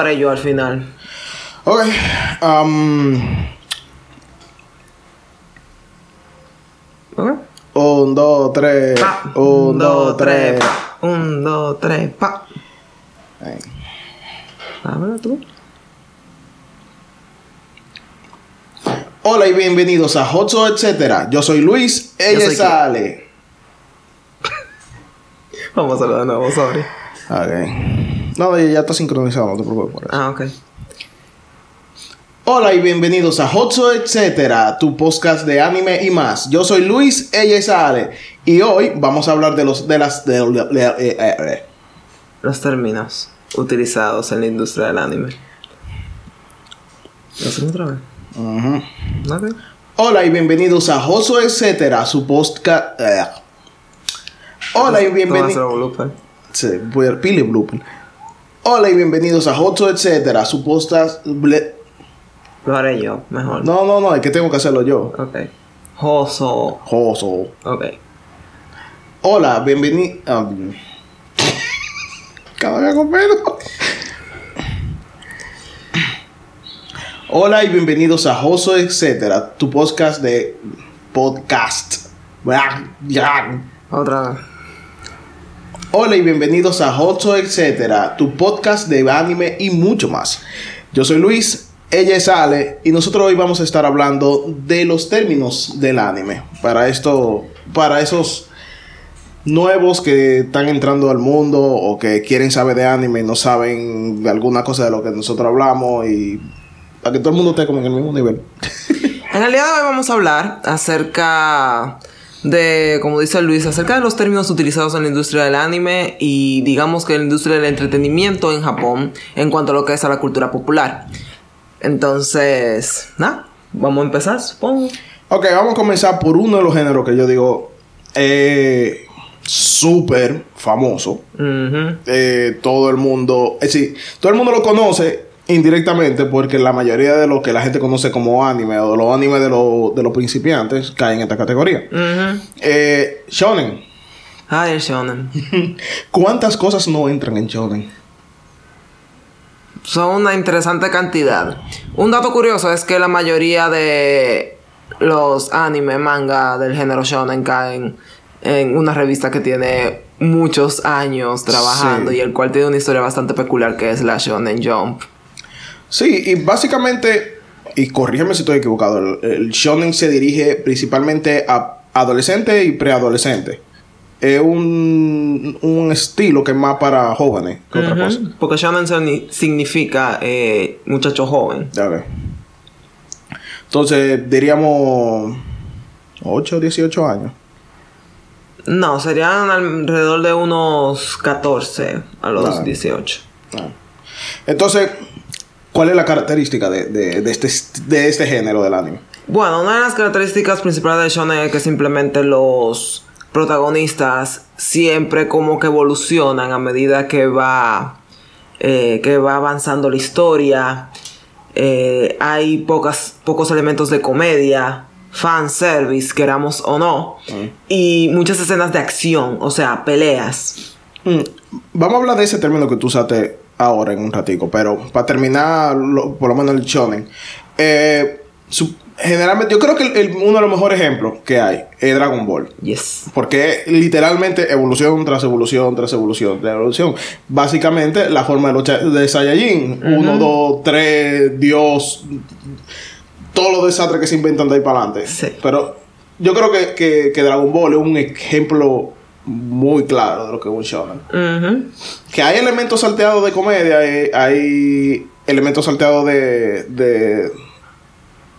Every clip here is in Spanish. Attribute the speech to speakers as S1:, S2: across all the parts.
S1: haré yo al final.
S2: Ok. Um,
S1: ¿Ok?
S2: un, dos, tres.
S1: Pa.
S2: Un, dos, tres.
S1: pa. Un, dos, tres, pa. Tú.
S2: Hola y bienvenidos a Hotso Etcétera. Yo soy Luis, ella
S1: soy
S2: es Ale.
S1: Vamos a hacerlo de nuevo, sorry.
S2: Ok. No, ya está sincronizado, no te preocupes por eso.
S1: Ah, ok.
S2: Hola y bienvenidos a Hotso Etcétera, tu podcast de anime y más. Yo soy Luis, ella es Ale. Y hoy vamos a hablar de los de las de, de- de- eh, eh, eh.
S1: Los términos utilizados en la industria del anime. ¿Lo hacemos otra vez? Ok.
S2: Hola y bienvenidos a Hotso Etcétera, su podcast. eh. Hola y bienvenidos. Sí, voy a pile blooper. Hola y bienvenidos a Hotso Etcétera, su podcast. ble-
S1: Lo haré yo, mejor.
S2: No, no, no, es que tengo que hacerlo yo.
S1: Ok. Joso.
S2: Joso.
S1: Ok.
S2: Hola, bienvenido. Cada vez con menos. Hola y bienvenidos a Joso Etcétera, tu podcast de podcast.
S1: Otra vez.
S2: Hola y bienvenidos a Joso Etcétera, tu podcast de anime y mucho más. Yo soy Luis, ella es Ale y nosotros hoy vamos a estar hablando de los términos del anime. Para esto, para esos nuevos que están entrando al mundo o que quieren saber de anime y no saben de alguna cosa de lo que nosotros hablamos y para que todo el mundo esté como en el mismo nivel.
S1: En de hoy vamos a hablar acerca de, como dice Luis, acerca de los términos utilizados en la industria del anime y digamos que en la industria del entretenimiento en Japón en cuanto a lo que es a la cultura popular. Entonces, nada, vamos a empezar, supongo.
S2: Ok, vamos a comenzar por uno de los géneros que yo digo eh, súper famoso. Eh, todo el mundo, es decir, todo el mundo lo conoce indirectamente porque la mayoría de lo que la gente conoce como anime o de los animes de, los- de los principiantes caen en esta categoría. Eh, shonen.
S1: Ay, el shonen.
S2: ¿Cuántas cosas no entran en shonen?
S1: Son una interesante cantidad. Un dato curioso es que la mayoría de los anime, manga del género shonen caen en una revista que tiene muchos años trabajando
S2: Sí.
S1: y el cual tiene una historia bastante peculiar que es la Shonen Jump.
S2: Sí, y básicamente, y corrígeme si estoy equivocado, el, el shonen se dirige principalmente a adolescentes y preadolescentes. Es un, un estilo que es más para jóvenes que otra cosa.
S1: Porque shonen significa eh, muchacho joven.
S2: Ya ve. Entonces, diríamos 8 o 18 años.
S1: No, serían alrededor de unos 14 a los
S2: Vale.
S1: 18.
S2: Ah. Entonces, ¿cuál es la característica de, de- de este, de este género del anime?
S1: Bueno, una de las características principales de Shonen es que simplemente los protagonistas siempre como que evolucionan a medida que va eh, que va avanzando la historia. Eh, hay pocas, pocos elementos de comedia, fanservice, queramos o no, y muchas escenas de acción, o sea, peleas.
S2: Mm, Vamos a hablar de ese término que tú usaste ahora en un ratico, pero para terminar, lo- por lo menos el shonen. eh, su- generalmente, yo creo que el- el- uno de los mejores ejemplos que hay es Dragon Ball.
S1: Yes.
S2: Porque literalmente evolución tras evolución tras evolución tras evolución. Básicamente la forma de lucha de Saiyajin. Uno, dos, tres, Dios. Todos los desastres que se inventan de ahí para adelante.
S1: Sí.
S2: Pero yo creo que, que, que Dragon Ball es un ejemplo muy claro de lo que es un shonen. Que hay elementos salteados de comedia, eh, hay elementos salteados de, de,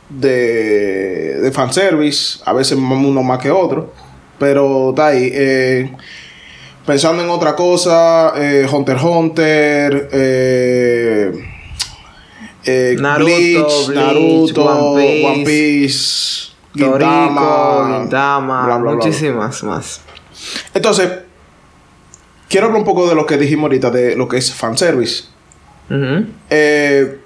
S2: de, de fanservice, a veces uno más que otro, pero está ahí. eh, pensando en otra cosa, eh, Hunter Hunter, eh, eh,
S1: Naruto,
S2: Bleach,
S1: Bleach,
S2: Naruto,
S1: One Piece,
S2: One Piece,
S1: Toriko,
S2: Gintama,
S1: Gintama,
S2: bla, bla, bla.
S1: muchísimas más.
S2: Entonces, quiero hablar un poco de lo que dijimos ahorita, de lo que es fanservice.
S1: Ujú.
S2: Eh,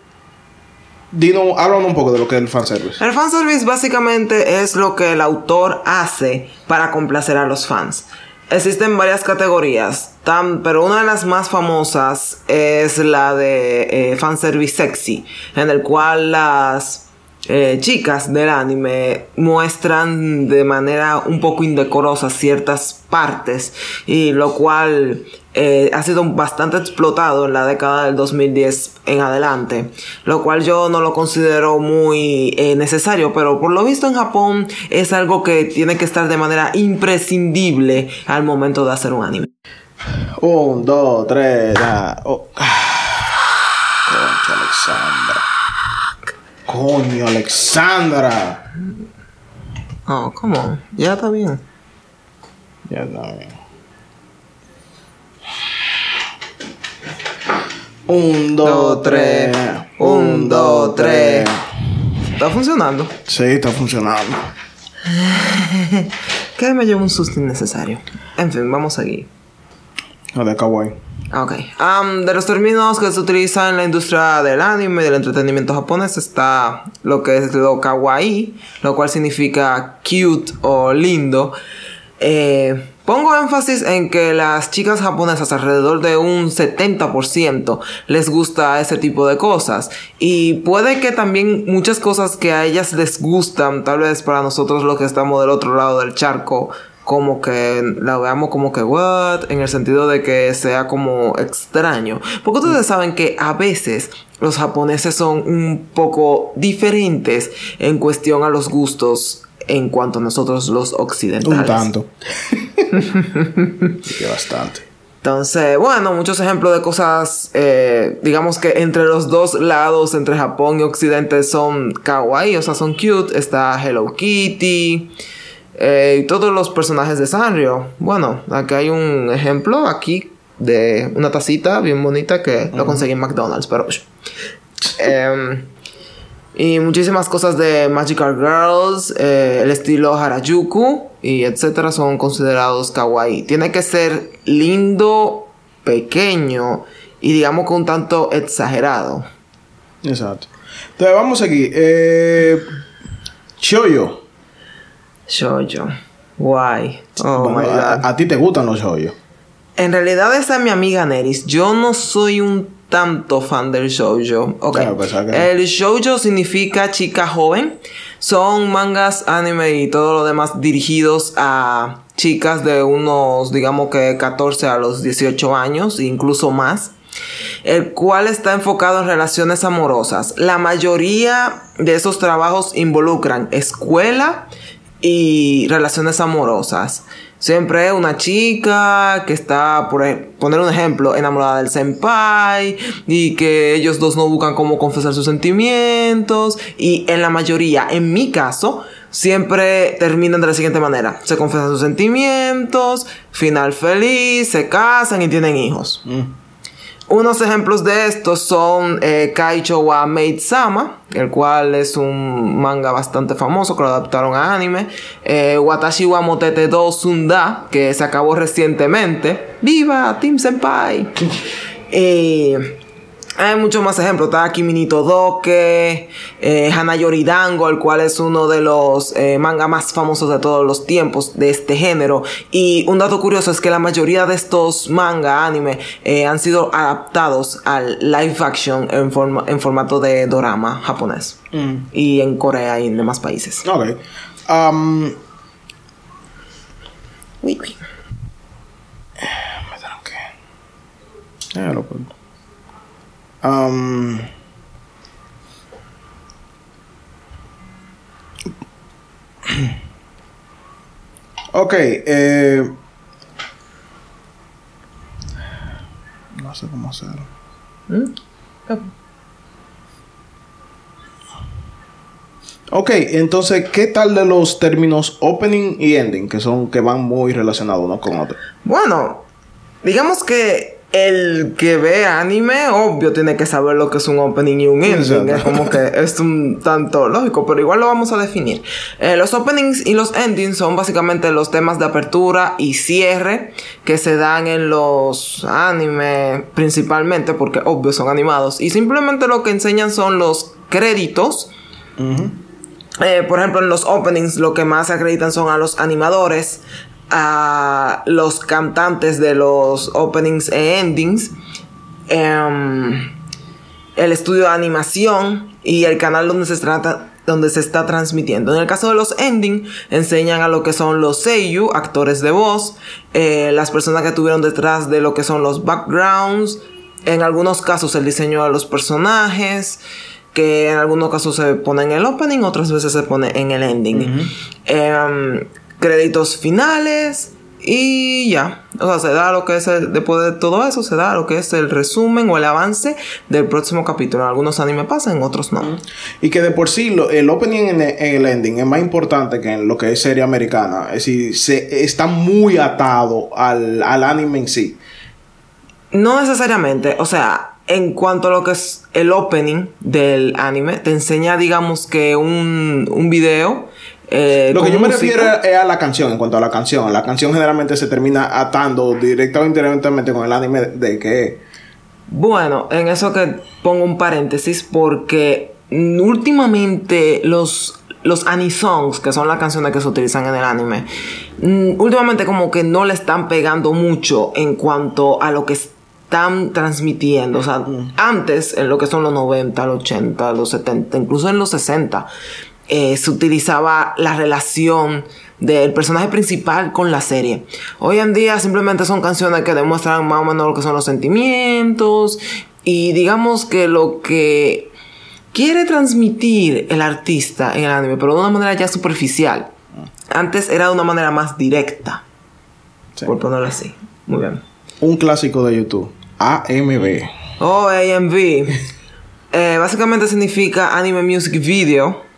S2: Dino, háblanos un poco de lo que es el fanservice.
S1: El fanservice básicamente es lo que el autor hace para complacer a los fans. Existen varias categorías, tan, pero una de las más famosas es la de eh, fanservice sexy, en el cual las eh, chicas del anime muestran de manera un poco indecorosa ciertas partes y lo cual eh, ha sido bastante explotado en la década del 2010 en adelante, lo cual yo no lo considero muy eh, necesario, pero por lo visto en Japón es algo que tiene que estar de manera imprescindible al momento de hacer un anime.
S2: Un, dos, tres, ya. Oh. Concha. Coño, Alexandra.
S1: Oh, ¿cómo? Ya está bien.
S2: Ya está bien. Un, dos, tres. Un, dos, tres.
S1: ¿Está funcionando?
S2: Sí, está funcionando.
S1: que me llevo un susto innecesario. En fin, vamos a seguir.
S2: De kawaii.
S1: Ok. Am, de los términos que se utilizan en la industria del anime y del entretenimiento japonés está lo que es lo kawaii, lo cual significa cute o lindo. Eh, pongo énfasis en que las chicas japonesas, alrededor de un 70%, les gusta ese tipo de cosas. Y puede que también muchas cosas que a ellas les gustan, tal vez para nosotros los que estamos del otro lado del charco, como que la veamos como que what, en el sentido de que sea como extraño. Porque ustedes saben que a veces los japoneses son un poco diferentes en cuestión a los gustos en cuanto a nosotros los occidentales.
S2: Un tanto. sí, bastante.
S1: Entonces, bueno, muchos ejemplos de cosas, eh, digamos que entre los dos lados, entre Japón y Occidente, son kawaii, o sea, son cute. Está Hello Kitty. Eh, y todos los personajes de Sanrio. Bueno, aquí hay un ejemplo aquí de una tacita bien bonita que lo conseguí en McDonald's, pero... Em, y muchísimas cosas de Magical Girls, eh, el estilo Harajuku y etcétera son considerados kawaii. Tiene que ser lindo, pequeño y digamos que un tanto exagerado.
S2: Exacto. Entonces vamos aquí. Eh, Shoyo.
S1: Shoujo. Guay. Oh
S2: Bueno,
S1: my God.
S2: a, a ti te gustan los shoyo.
S1: En realidad esa es mi amiga Neris. Yo no soy un tanto fan del shoujo. Ok.
S2: Claro, no.
S1: El shoujo significa chica joven. Son mangas, anime y todo lo demás dirigidos a chicas de unos, digamos que 14 a los 18 años, incluso más. El cual está enfocado en relaciones amorosas. La mayoría de esos trabajos involucran escuela y relaciones amorosas. Siempre una chica que está, por ej- poner un ejemplo, enamorada del senpai y que ellos dos no buscan cómo confesar sus sentimientos y en la mayoría, en mi caso, siempre terminan de la siguiente manera. Se confesan sus sentimientos, final feliz, se casan y tienen hijos. Unos ejemplos de estos son eh, Kaicho wa Maid Sama, el cual es un manga bastante famoso que lo adaptaron a anime. Eh, Watashi wa Motete do Sunda, que se acabó recientemente. ¡Viva Team Senpai! Eh, hay muchos más ejemplos. Está Kimi Doke, eh, Hanayori Dango, el cual es uno de los eh, mangas más famosos de todos los tiempos de este género. Y un dato curioso es que la mayoría de estos manga anime eh, han sido adaptados al live action en, forma- en formato de dorama japonés. Y en Corea y en demás países.
S2: Ok. Um,
S1: Uy, uy.
S2: me tranqué. Eh, lo puedo. Um, ok, eh, no sé cómo hacerlo. Ok, entonces, ¿qué tal de los términos opening y ending? Que son, que van muy relacionados uno con otro.
S1: Bueno, digamos que el que ve anime, obvio, tiene que saber lo que es un opening y un ending. Es como que es un tanto lógico, pero igual lo vamos a definir. Eh, los openings y los endings son básicamente los temas de apertura y cierre que se dan en los anime principalmente, porque obvio son animados. Y simplemente lo que enseñan son los créditos. Eh, por ejemplo, en los openings lo que más acreditan son a los animadores, a los cantantes de los openings e endings, em, el estudio de animación y el canal donde se trata donde se está transmitiendo. En el caso de los ending, enseñan a lo que son los seiyu, actores de voz, eh, las personas que tuvieron detrás de lo que son los backgrounds, en algunos casos el diseño de los personajes, que en algunos casos se pone en el opening, otras veces se pone en el ending. Créditos finales y ya. O sea, se da lo que es el, después de todo eso, se da lo que es el resumen o el avance del próximo capítulo. En algunos animes pasan, en otros no.
S2: Y que de por sí el opening en el, ending es más importante que en lo que es serie americana. Es decir, se, está muy atado al, al anime en sí.
S1: No necesariamente. O sea, en cuanto a lo que es el opening del anime, te enseña, digamos que un, un video
S2: eh, lo que yo me refiero es a la canción, en cuanto a la canción. La canción generalmente se termina atando directa o indirectamente con el anime de que...
S1: Bueno, en eso que pongo un paréntesis porque últimamente los los anisongs, que son las canciones que se utilizan en el anime, mm, últimamente como que no le están pegando mucho en cuanto a lo que están transmitiendo. O sea, antes, en lo que son los 90, los 80, los 70, incluso en los 60, eh, se utilizaba la relación del personaje principal con la serie. Hoy en día simplemente son canciones que demuestran más o menos lo que son los sentimientos y digamos que lo que quiere transmitir el artista en el anime, pero de una manera ya superficial. Antes era de una manera más directa. Por ponerlo así. Muy bien.
S2: Un clásico de YouTube. AMV.
S1: Oh, AMV. eh, básicamente significa Anime Music Video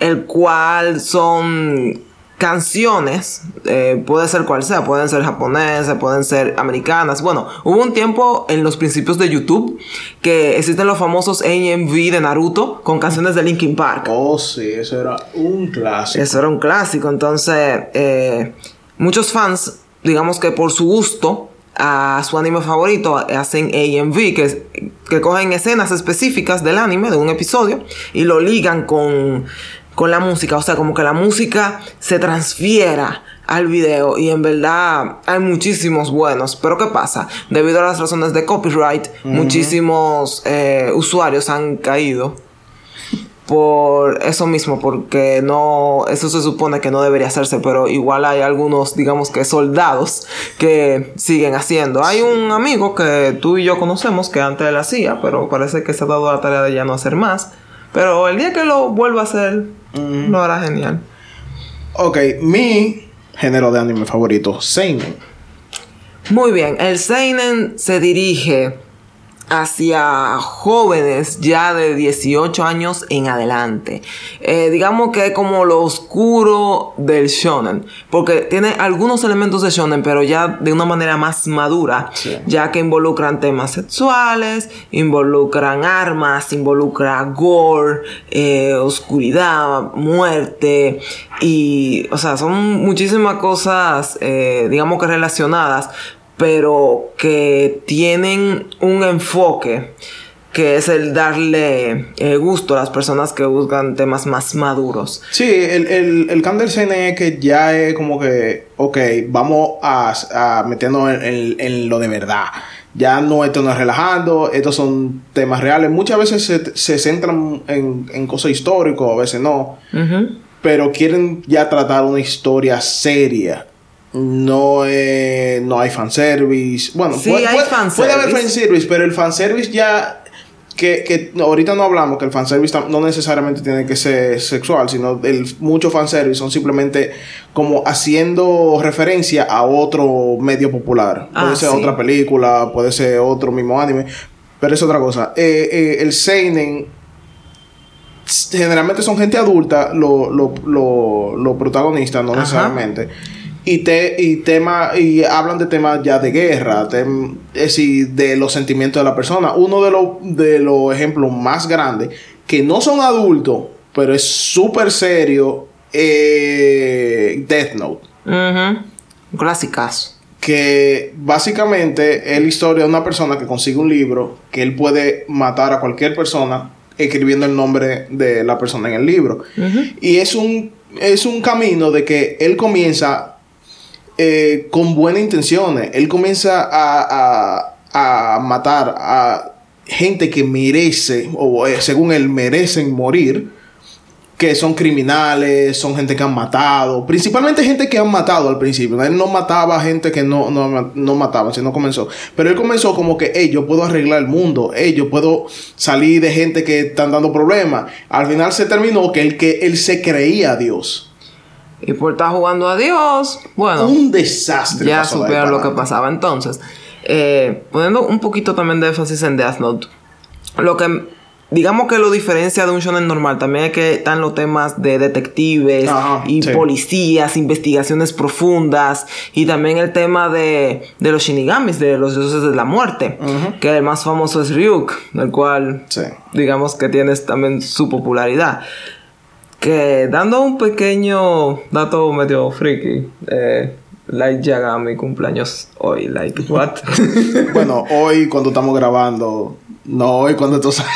S1: el cual son canciones, eh, puede ser cual sea, pueden ser japonesas, pueden ser americanas. Bueno, hubo un tiempo en los principios de YouTube que existen los famosos AMV de Naruto con canciones de Linkin Park.
S2: Oh, sí, eso era un clásico.
S1: Eso era un clásico, entonces eh, muchos fans, digamos que por su gusto, a su anime favorito hacen AMV, que, que cogen escenas específicas del anime, de un episodio, y lo ligan con con la música, o sea, como que la música se transfiera al video y en verdad hay muchísimos buenos, pero ¿qué pasa? Debido a las razones de copyright, muchísimos eh, usuarios han caído por eso mismo, porque no, eso se supone que no debería hacerse, pero igual hay algunos, digamos que soldados que siguen haciendo. Hay un amigo que tú y yo conocemos que antes él hacía, pero parece que se ha dado la tarea de ya no hacer más. Pero el día que lo vuelva a hacer, lo hará genial.
S2: Ok, mi género de anime favorito, Seinen.
S1: Muy bien, el Seinen se dirige hacia jóvenes ya de 18 años en adelante. Eh, digamos que es como lo oscuro del shonen, porque tiene algunos elementos de shonen, pero ya de una manera más madura, ya que involucran temas sexuales, involucran armas, involucra gore, eh, oscuridad, muerte y, o sea, son muchísimas cosas, eh, digamos que relacionadas pero que tienen un enfoque que es el darle eh, gusto a las personas que buscan temas más maduros.
S2: Sí, el, el, el es que ya es como que, ok, vamos a, a metiendo en, lo de verdad. Ya no, esto no es relajando, estos son temas reales. Muchas veces se, se centran en, en cosas históricas, a veces no. Pero quieren ya tratar una historia seria no, eh, no hay fanservice. Bueno, puede, hay puede, haber fanservice, pero el fanservice ya. Que, que ahorita no hablamos que el fanservice no necesariamente tiene que ser sexual, sino el mucho fanservice son simplemente como haciendo referencia a otro medio popular. Puede ah, ser otra película, puede ser otro mismo anime, pero es otra cosa. Eh, eh, el Seinen generalmente son gente adulta, los lo, lo, protagonistas, no necesariamente y te y tema y hablan de temas ya de guerra es decir, de los sentimientos de la persona. Uno de los de los ejemplos más grandes que no son adultos pero es súper serio eh, Death Note.
S1: Uh clásicas.
S2: Que básicamente es la historia de una persona que consigue un libro que él puede matar a cualquier persona escribiendo el nombre de la persona en el libro. Y es un es un camino de que él comienza eh, con buenas intenciones. Él comienza a, a, a matar a gente que merece, o eh, según él, merecen morir que son criminales, son gente que han matado, principalmente gente que han matado al principio. Él no mataba a gente que no, no, no mataba, sino comenzó. Pero él comenzó como que, hey, yo puedo arreglar el mundo, hey, yo puedo salir de gente que están dando problemas. Al final se terminó que él, que él se creía Dios.
S1: Y por estar jugando a Dios, bueno.
S2: Un desastre.
S1: Ya supieron lo que pasaba. Entonces, eh, poniendo un poquito también de énfasis en Death Note, lo que digamos que lo diferencia de un shonen normal. También es que están los temas de detectives
S2: Ajá,
S1: y
S2: sí.
S1: policías, investigaciones profundas y también el tema de, de los shinigamis, de los dioses de la muerte, que el más famoso es Ryuk, el cual
S2: Sí.
S1: digamos que tiene también su popularidad. Que dando un pequeño dato medio friki, eh, Light Yagami cumpleaños hoy, like what?
S2: Bueno, hoy cuando estamos grabando, no hoy cuando esto sale.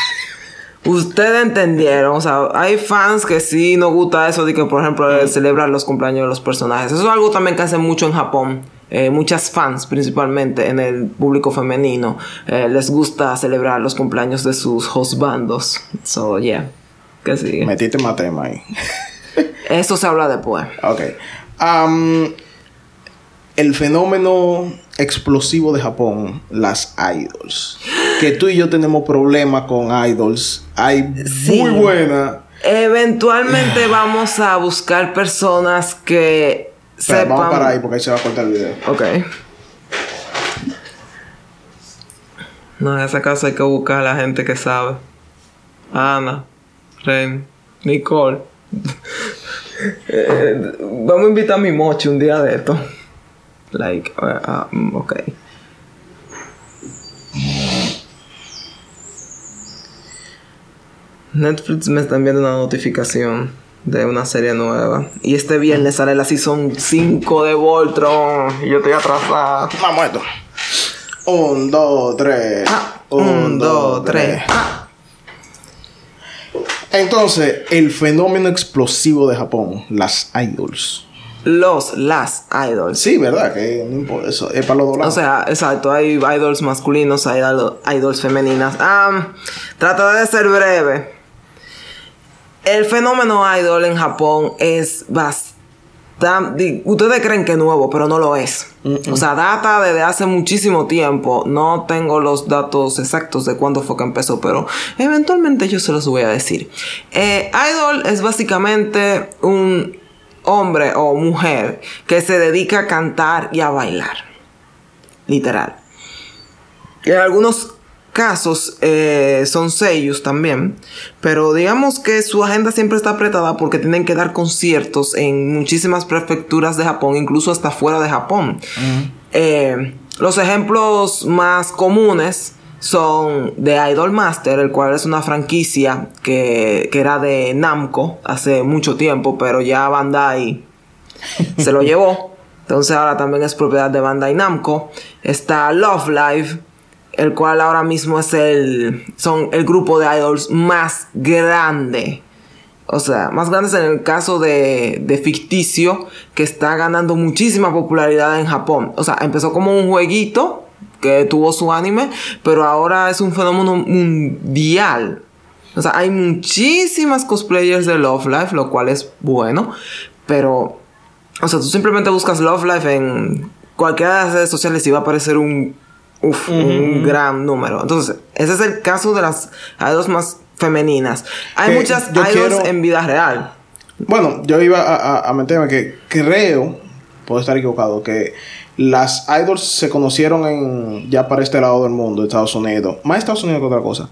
S1: Ustedes entendieron, o sea, hay fans que sí nos gusta eso de que, por ejemplo, eh, celebrar los cumpleaños de los personajes. Eso es algo también que hacen mucho en Japón. Eh, muchas fans, principalmente en el público femenino, eh, les gusta celebrar los cumpleaños de sus hostbandos. So, yeah. Que sigue.
S2: Metiste más tema ahí.
S1: Eso se habla después.
S2: Ok. El fenómeno explosivo de Japón, las idols. Que tú y yo tenemos problemas con idols. Hay
S1: Sí.
S2: muy buenas.
S1: Eventualmente vamos a buscar personas que
S2: Espera,
S1: sepan.
S2: Vamos para ahí porque ahí se va a cortar el video.
S1: Ok. No, en ese caso hay que buscar a la gente que sabe. Ana, Ren, Nicole. Eh, vamos a invitar a mi mochi un día de esto. Like, uh, ah, mm, ok. Netflix me está enviando una notificación de una serie nueva. Y este viernes sale la season 5 de Voltron. Y yo estoy atrasada.
S2: Vamos a esto. Un, dos, tres.
S1: Ah, un, dos, tres.
S2: Entonces, el fenómeno explosivo de Japón, las idols.
S1: Los, las idols.
S2: Sí, ¿verdad? Que no importa, eso es para los dos
S1: O
S2: lados.
S1: sea, exacto, hay idols masculinos, hay idol- idols femeninas. Ah, trataré de ser breve. El fenómeno idol en Japón es bastante... Ustedes creen que es nuevo, pero no lo es. O sea, data desde hace muchísimo tiempo. No tengo los datos exactos de cuándo fue que empezó, pero eventualmente yo se los voy a decir. Eh, idol es básicamente un hombre o mujer que se dedica a cantar y a bailar. Literal. En algunos casos eh, son sellos también, pero digamos que su agenda siempre está apretada porque tienen que dar conciertos en muchísimas prefecturas de Japón, incluso hasta fuera de Japón. Eh, los ejemplos más comunes son de Idol Master, el cual es una franquicia que, que era de Namco hace mucho tiempo, pero ya Bandai se lo llevó. Entonces ahora también es propiedad de Bandai Namco. Está Love Live, el cual ahora mismo es el son el grupo de idols más grande. O sea, más grandes en el caso de, de ficticio, que está ganando muchísima popularidad en Japón. O sea, empezó como un jueguito que tuvo su anime, pero ahora es un fenómeno mundial. O sea, hay muchísimas cosplayers de Love Life, lo cual es bueno, pero o sea, tú simplemente buscas Love Life en cualquiera de las redes sociales y va a aparecer un, uf, un gran número. Entonces, ese es el caso de las idols más femeninas. Hay
S2: Que
S1: muchas idols
S2: quiero-
S1: en vida real.
S2: Bueno, yo iba a, a- a meterme que creo, puedo estar equivocado, que las idols se conocieron en ya para este lado del mundo, Estados Unidos, más Estados Unidos que otra cosa,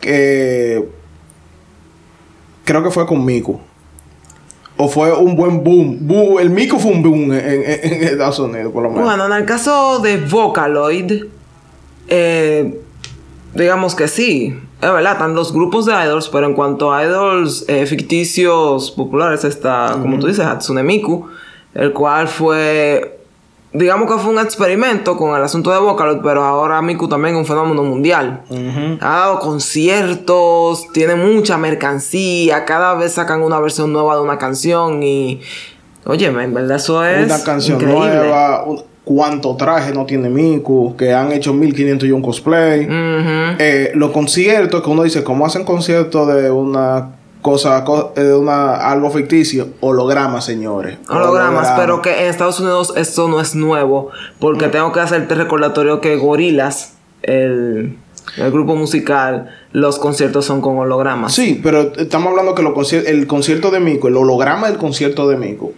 S2: que creo que fue con Miku. O fue un buen boom. Boom, El Miku fue un boom en, en- en Estados Unidos, por lo menos.
S1: Bueno, en el caso de Vocaloid, eh, digamos que sí. Es verdad, están los grupos de idols, pero en cuanto a idols eh, ficticios populares está, como tú dices, Hatsune Miku, el cual fue, digamos que fue un experimento con el asunto de Vocaloid, pero ahora Miku también es un fenómeno mundial. Ha dado conciertos, tiene mucha mercancía, cada vez sacan una versión nueva de una canción y Oye, en verdad eso es
S2: una canción
S1: increíble.
S2: nueva, un- cuánto traje no tiene Miku, que han hecho 1500 y un cosplay. Eh, los conciertos que uno dice, ¿cómo hacen conciertos de una cosa, co- eh, de una algo ficticio? Holograma, señores.
S1: Hologramas,
S2: Holograma.
S1: pero que en Estados Unidos esto no es nuevo, porque tengo que hacerte recordatorio que Gorilas, el, el grupo musical, los conciertos son con hologramas.
S2: Sí, pero estamos hablando que los concier- el concierto de Miku, el holograma del concierto de Miku,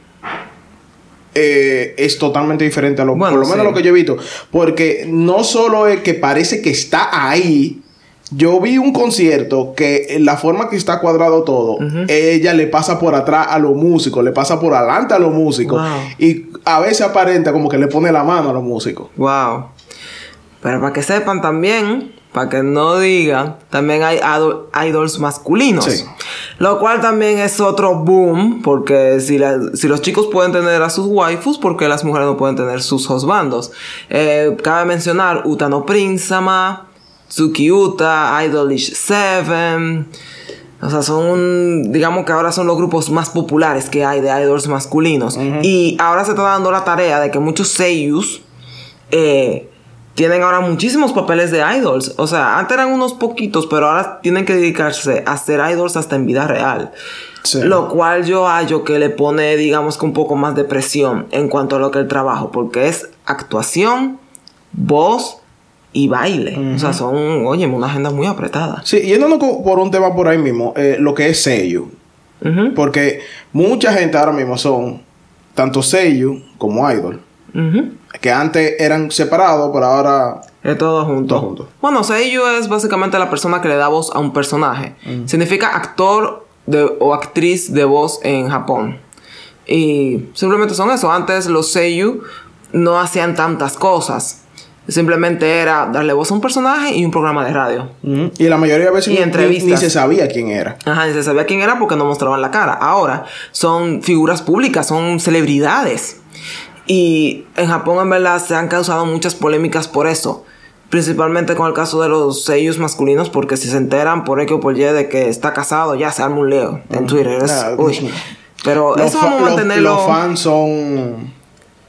S2: eh, es totalmente diferente a lo,
S1: Bueno,
S2: por lo menos
S1: sí.
S2: lo que yo he visto. Porque no solo es que parece que está ahí. Yo vi un concierto que la forma que está cuadrado todo, ella le pasa por atrás a los músicos, le pasa por adelante a los músicos.
S1: Wow.
S2: Y a veces aparenta como que le pone la mano a los músicos.
S1: Wow. Pero para que sepan también, para que no digan, también hay idol- idols masculinos.
S2: Sí.
S1: Lo cual también es otro boom, porque si, la- si los chicos pueden tener a sus waifus, ¿por qué las mujeres no pueden tener sus husbandos? Eh, cabe mencionar Utano Prinsama, Tsuki Uta, Idolish Seven. O sea, son, digamos que ahora son los grupos más populares que hay de idols masculinos. Y ahora se está dando la tarea de que muchos seiyus eh, tienen ahora muchísimos papeles de idols. O sea, antes eran unos poquitos, pero ahora tienen que dedicarse a ser idols hasta en vida real.
S2: Sí.
S1: Lo cual yo hallo que le pone, digamos que un poco más de presión en cuanto a lo que el trabajo, porque es actuación, voz y baile. O sea, son, oye, una agenda muy apretada.
S2: Sí, yéndonos por un tema por ahí mismo, eh, lo que es sello. Porque mucha gente ahora mismo son tanto sello como idol. Que antes eran separados, pero ahora.
S1: Es todo junto.
S2: Todo junto.
S1: Bueno, Seiyu es básicamente la persona que le da voz a un personaje. Significa actor de- o actriz de voz en Japón. Y simplemente son eso. Antes los Seiyu no hacían tantas cosas. Simplemente era darle voz a un personaje y un programa de radio.
S2: Y la mayoría de veces
S1: Y
S2: ni- ni, ni se sabía quién era.
S1: Ajá, y se sabía quién era porque no mostraban la cara. Ahora son figuras públicas, son celebridades. Y en Japón en verdad se han causado muchas polémicas por eso. Principalmente con el caso de los sellos masculinos, porque si se enteran por X o por Y de que está casado, ya se arma un leo en Twitter. Es- uy. Pero eso vamos a mantenerlo.
S2: Los, fans son.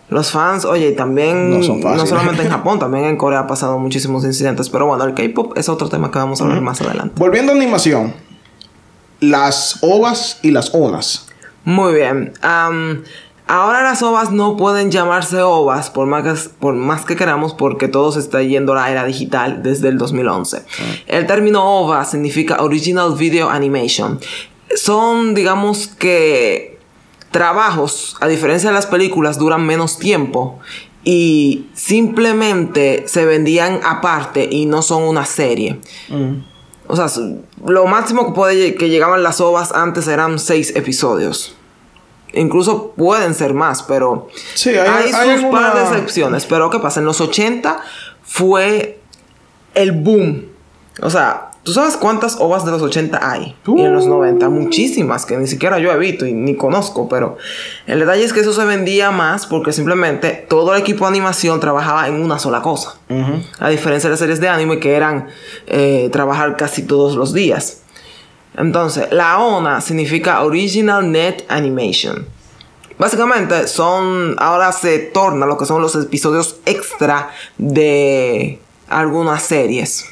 S1: Los fans, oye, y también
S2: No
S1: no,
S2: son fáciles.
S1: solamente en Japón, también en Corea ha pasado muchísimos incidentes. Pero bueno, el K-pop es otro tema que vamos a hablar más adelante.
S2: Volviendo a animación, las ovas y las onas.
S1: Muy bien. Am, ahora las ovas no pueden llamarse ovas por más, que, por más que queramos porque todo se está yendo a la era digital desde el 2011. El término ova significa Original Video Animation. Son, digamos que, trabajos, a diferencia de las películas, duran menos tiempo y simplemente se vendían aparte y no son una serie. O sea, lo máximo que, puede, que llegaban las ovas antes eran seis episodios. Incluso pueden ser más, pero
S2: Sí, hay-
S1: hay,
S2: hay
S1: sus par de excepciones. Pero ¿qué pasa? En los 80 fue el boom. O sea, ¿tú sabes cuántas ovas de los 80 hay? Y en los
S2: Uh.
S1: 90, muchísimas, que ni siquiera yo he visto y ni conozco. Pero el detalle es que eso se vendía más porque simplemente todo el equipo de animación trabajaba en una sola cosa. A diferencia de las series de anime que eran eh, trabajar casi todos los días. Entonces, la ONA significa Original Net Animation. Básicamente son, ahora se torna lo que son los episodios extra de algunas series.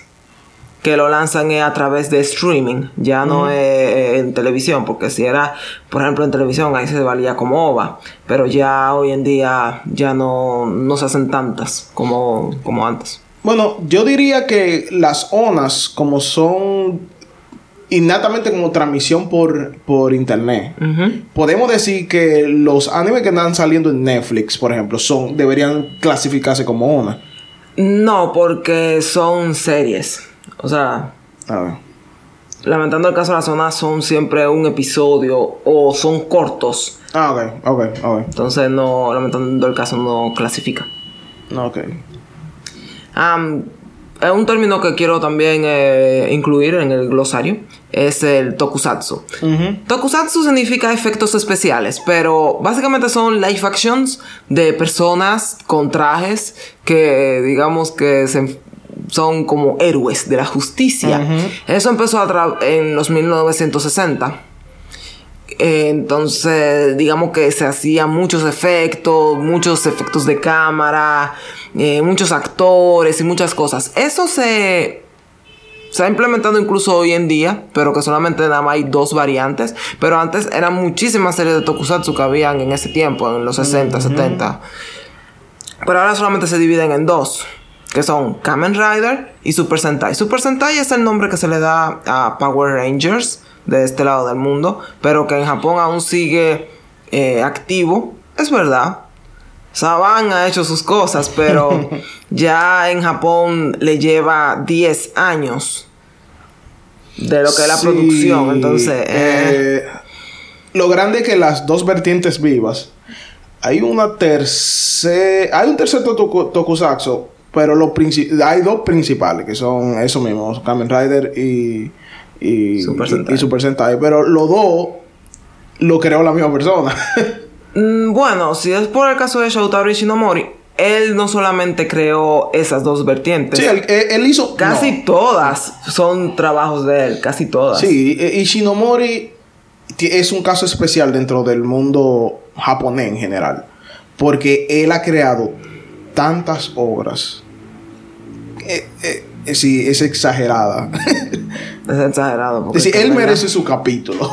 S1: Que lo lanzan a través de streaming, ya no en televisión, porque si era, por ejemplo, en televisión, ahí se valía como OVA, pero ya hoy en día ya no, no se hacen tantas como, como antes.
S2: Bueno, yo diría que las onas, como son innatamente como transmisión por, por internet, podemos decir que los animes que están saliendo en Netflix, por ejemplo, son deberían clasificarse como ona.
S1: No, porque son series. O sea,
S2: A ver.
S1: lamentando el caso de la zona, son siempre un episodio o son cortos.
S2: Ah, ok, ok, ok.
S1: Entonces, no, lamentando el caso, no clasifica.
S2: Ok.
S1: Am, es un término que quiero también eh, incluir en el glosario. Es el tokusatsu. Tokusatsu significa efectos especiales, pero básicamente son live actions de personas con trajes que digamos que se- son como héroes de la justicia. Eso empezó a en los 1960. Eh, entonces, digamos que se hacían muchos efectos, muchos efectos de cámara, eh, muchos actores y muchas cosas. Eso se, se ha implementado incluso hoy en día, pero que solamente nada más hay dos variantes. Pero antes eran muchísimas series de tokusatsu que habían en ese tiempo, en los 60, 70. Pero ahora solamente se dividen en dos, que son Kamen Rider y Super Sentai. Super Sentai es el nombre que se le da a Power Rangers de este lado del mundo, pero que en Japón aún sigue eh, activo. Es verdad. Saban ha hecho sus cosas, pero ya en Japón le lleva 10 años de lo que es la
S2: Sí,
S1: producción. Entonces, eh,
S2: eh, lo grande es que las dos vertientes vivas, hay una tercera, hay un tercer toku- tokusatsu, pero los hay dos principales que son eso mismo, Kamen Rider y, y,
S1: Super
S2: y-
S1: Sentai.
S2: y Super Sentai, pero los dos lo creó la misma persona.
S1: Mm, Bueno, si es por el caso de Shoutaro Ishinomori, él no solamente creó esas dos vertientes.
S2: sí, él, hizo
S1: casi
S2: no.
S1: todas son trabajos de él, casi todas.
S2: Sí, eh, Ishinomori ti- es un caso especial dentro del mundo japonés en general. Porque él ha creado tantas obras. Eh, eh, eh, sí, es exagerada.
S1: Es exagerado. porque
S2: es decir, él
S1: verdad.
S2: merece su capítulo.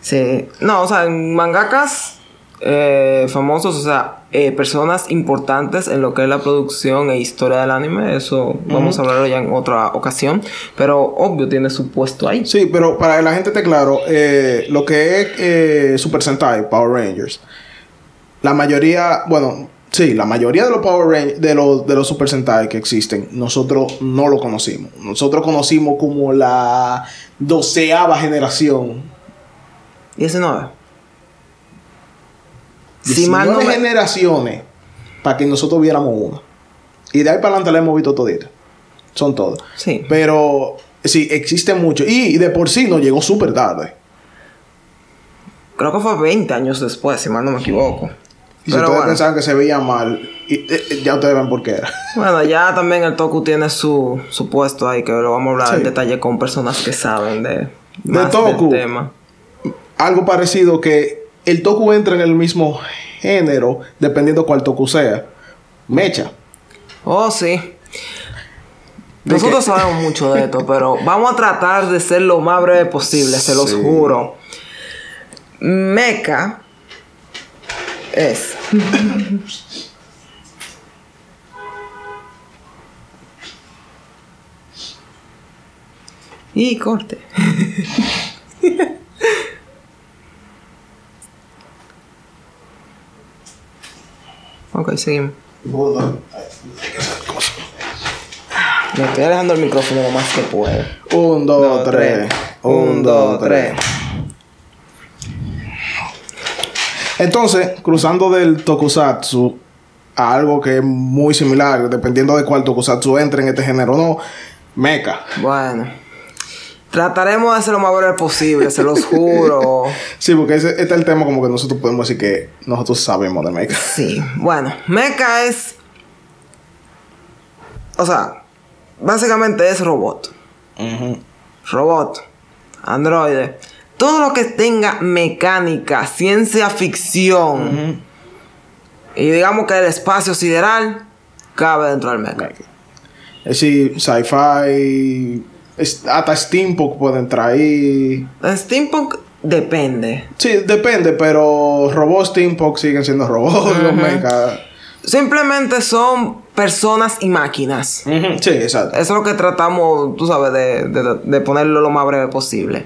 S1: Sí. No, o sea, en mangakas eh, famosos, o sea, eh, personas importantes en lo que es la producción e historia del anime, eso vamos a hablarlo ya en otra ocasión. Pero obvio tiene su puesto ahí.
S2: Sí, pero para que la gente esté claro, eh, lo que es Super Sentai, Power Rangers, la mayoría, bueno, sí, la mayoría de los Power Rangers, de los, de los Super Sentai que existen, nosotros no lo conocimos. Nosotros conocimos como la doceava generación.
S1: 19. Si mal no
S2: 19
S1: me-
S2: generaciones para que nosotros viéramos una. Y de ahí para adelante la hemos visto todita. Son todas.
S1: Sí.
S2: Pero sí, existe mucho. Y de por sí nos llegó súper tarde.
S1: Creo que fue 20 años después, si mal no me equivoco.
S2: Y si
S1: Pero
S2: ustedes
S1: bueno.
S2: pensaban que se veía mal, y, eh, eh, ya ustedes ven por qué era.
S1: Bueno, ya también el Toku tiene su, su puesto ahí, que lo vamos a hablar
S2: Sí.
S1: en detalle con personas que saben de, más
S2: Toku.
S1: del tema.
S2: Algo parecido que el toku entra en el mismo género, dependiendo cuál toku sea. Mecha.
S1: Oh, sí.
S2: ¿De
S1: Nosotros
S2: qué?
S1: sabemos mucho de esto, pero vamos a tratar de ser lo más breve posible, se los
S2: Sí.
S1: juro. Mecha es. y corte. ok, seguimos. Me estoy alejando el micrófono lo más que puedo.
S2: Un, dos, tres. Un, dos, tres. Entonces, cruzando del tokusatsu a algo que es muy similar, dependiendo de cuál tokusatsu entre en este género o no, mecha.
S1: Bueno. Trataremos de hacer lo más breve posible, se los juro.
S2: Sí, porque ese, este es el tema como que nosotros podemos decir que nosotros sabemos de mecha.
S1: Sí. Bueno, Mecha es. O sea, básicamente es robot. Robot. Androide. Todo lo que tenga mecánica, ciencia ficción. Y digamos que el espacio sideral cabe dentro del mecha.
S2: Es decir, sci-fi, hasta steampunk puede entrar ahí.
S1: Steampunk depende.
S2: Sí, depende, pero robots steampunk siguen siendo robots, los mecha.
S1: Simplemente son personas y máquinas.
S2: Sí, exacto.
S1: Eso es lo que tratamos, tú sabes, de, de- de ponerlo lo más breve posible.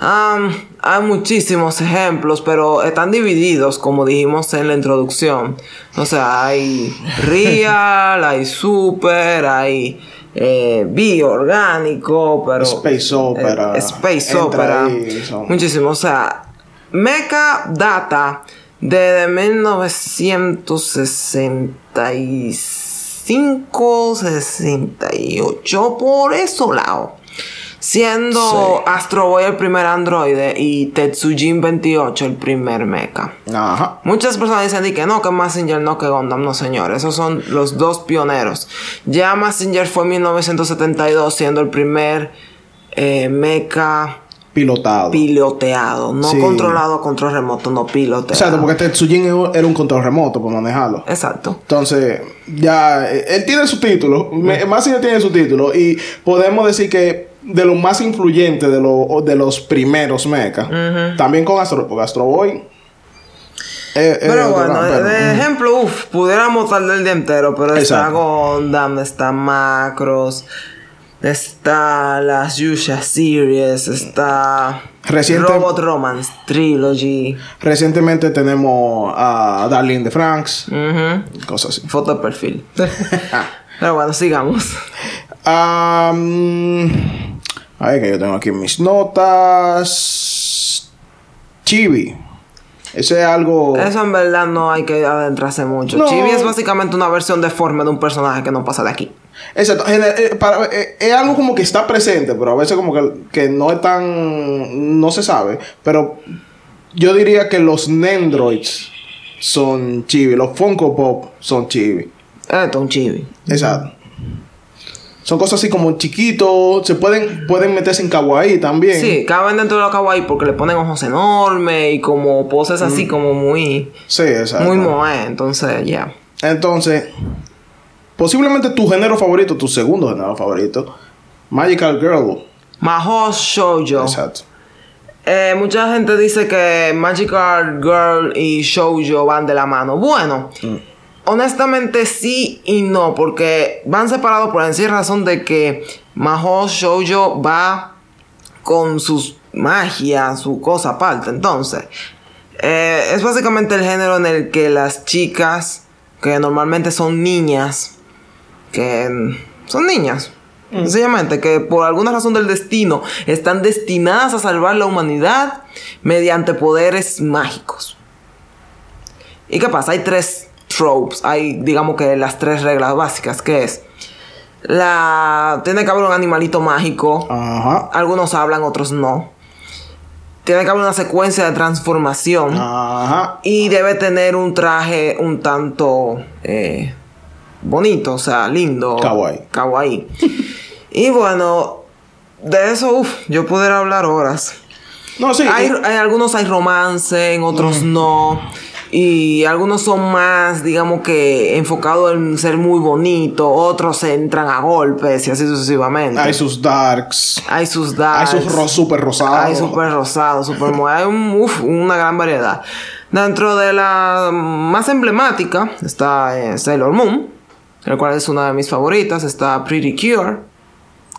S1: Hay muchísimos ejemplos, pero están divididos, como dijimos en la introducción. O sea, hay real, hay super, hay eh, bioorgánico, pero...
S2: Space opera.
S1: eh, space opera.
S2: ahí, son-
S1: Muchísimo. O sea, Mecha data desde 1965, 68, por eso lado. Siendo
S2: Sí.
S1: Astro Boy el primer androide y Tetsujin 28 el primer mecha.
S2: Ajá.
S1: Muchas personas dicen di que no, que Massinger no, que Gundam no, señor. Esos son los dos pioneros. Ya Massinger fue en 1972 siendo el primer eh, mecha
S2: Pilotado.
S1: piloteado, no
S2: Sí.
S1: controlado a control remoto, no piloteado.
S2: Exacto, porque Tetsujin era un control remoto para manejarlo.
S1: Exacto.
S2: Entonces, ya, eh, él tiene su título, me- Massinger tiene su título, y podemos decir que de los más influyentes de, lo- de los primeros mechas, también con Astro, porque Astro Boy. eh,
S1: Pero bueno, de ejemplo, uff, pudiéramos darle el día entero, pero está. Gundam, está Macros, está las Yusha Series, está
S2: Reciente-
S1: Robot Romance Trilogy,
S2: Recientemente tenemos a Darlene de Franks,
S1: ujú,
S2: cosas así.
S1: foto de perfil. pero bueno, sigamos.
S2: Am, a ver que yo tengo aquí mis notas. Chibi. Ese es algo.
S1: Eso en verdad no hay que adentrarse mucho.
S2: No.
S1: Chibi es básicamente una versión deforme de un personaje que no pasa de aquí.
S2: Exacto. Eh, para- eh, es algo como que está presente, pero a veces como que, que no es tan... No se sabe. Pero yo diría que los Nendroids son chibi. Los Funko Pop son chibi.
S1: Esto es un chibi.
S2: Exacto. Son cosas así como chiquitos. Se pueden, pueden meterse en kawaii también.
S1: Sí, caben dentro de lo kawaii porque le ponen ojos enormes y como poses así como muy...
S2: Sí, exacto.
S1: Muy moe, entonces ya.
S2: Entonces, posiblemente tu género favorito, tu segundo género favorito, Magical Girl.
S1: Mahou Shoujo.
S2: Exacto.
S1: Eh, mucha gente dice que Magical Girl y Shoujo van de la mano. Bueno, honestamente sí y no, porque van separados por la sencilla razón de que Mahou Shoujo va con sus magias, su cosa aparte. Entonces, eh, es básicamente el género en el que las chicas, que normalmente son niñas, que mm, son niñas. Sencillamente, que por alguna razón del destino están destinadas a salvar la humanidad mediante poderes mágicos. ¿Y qué pasa? Hay tres tropes, hay digamos que las tres reglas básicas, que es la tiene que haber un animalito mágico,
S2: Ajá.
S1: algunos hablan, otros no. Tiene que haber una secuencia de transformación.
S2: Ajá.
S1: Y debe tener un traje un tanto eh, bonito, o sea, lindo.
S2: Kawaii.
S1: Kawaii. y bueno, de eso, uff, yo pudiera hablar horas.
S2: No, sí.
S1: Hay,
S2: y-
S1: hay algunos hay romance, en otros no. Y algunos son más, digamos que, enfocados en ser muy bonito. Otros entran a golpes y así sucesivamente.
S2: hay sus darks.
S1: Hay sus
S2: Hay
S1: darks.
S2: sus ro super rosados.
S1: Hay super rosado, super Hay un- uf, una gran variedad. Dentro de la más emblemática está eh, Sailor Moon, el cual es una de mis favoritas. Está Pretty Cure,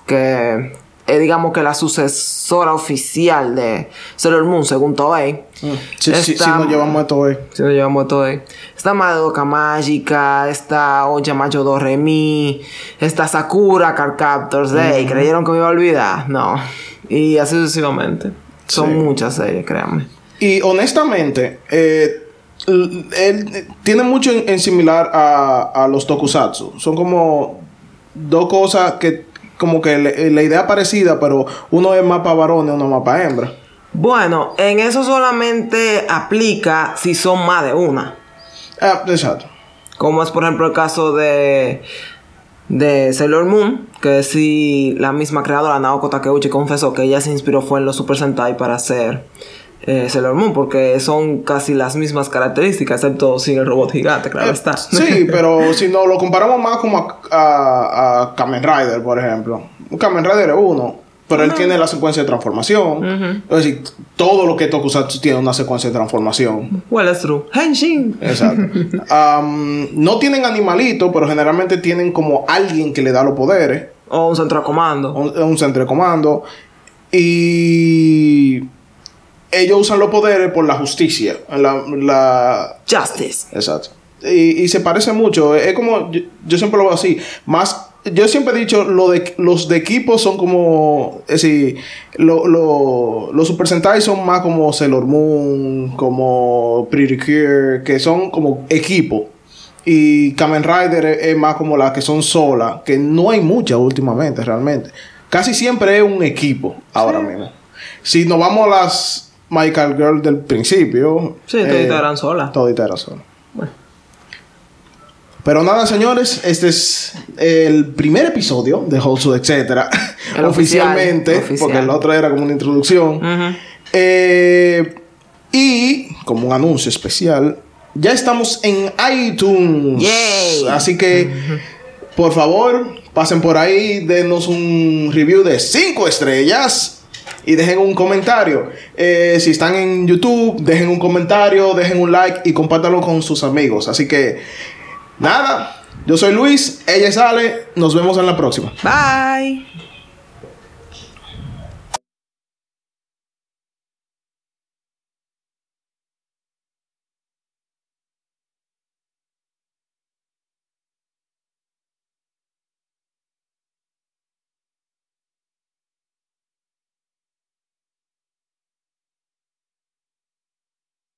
S1: que digamos que la sucesora oficial de Sailor Moon según Toei.
S2: Mm. Sí, sí, sí, nos llevamos esto hoy.
S1: Si nos llevamos Toei. Está Madoka Mágica, está Oyamayo Doremi, está Sakura Card Captors Day. ¿Creyeron que me iba a olvidar? No. Y así sucesivamente. Son
S2: Sí.
S1: muchas series, créanme.
S2: Y honestamente, eh, él tiene mucho en, en similar a, a los tokusatsu. Son como dos cosas que, como que le- la idea parecida, pero uno es más para varones, uno más para hembra.
S1: Bueno, en eso solamente aplica si son más de una.
S2: Ah, exacto.
S1: Como es por ejemplo el caso de de Sailor Moon, que sí la misma creadora Naoko Takeuchi confesó que ella se inspiró fue en los Super Sentai para hacer eh, Sailor Moon, porque son casi las mismas características, excepto sin el robot gigante, claro
S2: Eh,
S1: está.
S2: Sí, pero si no lo comparamos más como a, a, a Kamen Rider, por ejemplo. Kamen Rider es uno, pero él tiene la secuencia de transformación. Es decir, todo lo que Tokusatsu tiene una secuencia de transformación.
S1: Well, it's true. Henshin.
S2: Exacto. Am, no tienen animalitos, pero generalmente tienen como alguien que le da los poderes.
S1: O un centro de comando.
S2: Un, un centro de comando. Y ellos usan los poderes por la justicia. La, la,
S1: Justice.
S2: Exacto. Y, y se parece mucho. Es como, yo, yo siempre lo veo así. Más, yo siempre he dicho, lo de, los de equipo son como, es decir, lo, lo- los Super Sentai son más como Sailor Moon, como Pretty Cure, que son como equipo. Y Kamen Rider es, es más como las que son solas, que no hay muchas últimamente, realmente. Casi siempre es un equipo ahora mismo. Si nos vamos a las Michael Girl del principio.
S1: Sí, toditas eran solas.
S2: Toditas eran solas. Pero nada, señores, este es el primer episodio de Holso, etcétera.
S1: El
S2: Oficialmente,
S1: oficial, oficial.
S2: porque el otro era como una introducción. Eh, y como un anuncio especial, ya estamos en iTunes.
S1: Yay.
S2: Así que, por favor, pasen por ahí, denos un review de 5 estrellas y dejen un comentario. Eh, si están en YouTube, dejen un comentario, dejen un like y compártanlo con sus amigos. Así que, nada, yo soy Luis, ella es Ale, nos vemos en la próxima.
S1: Bye.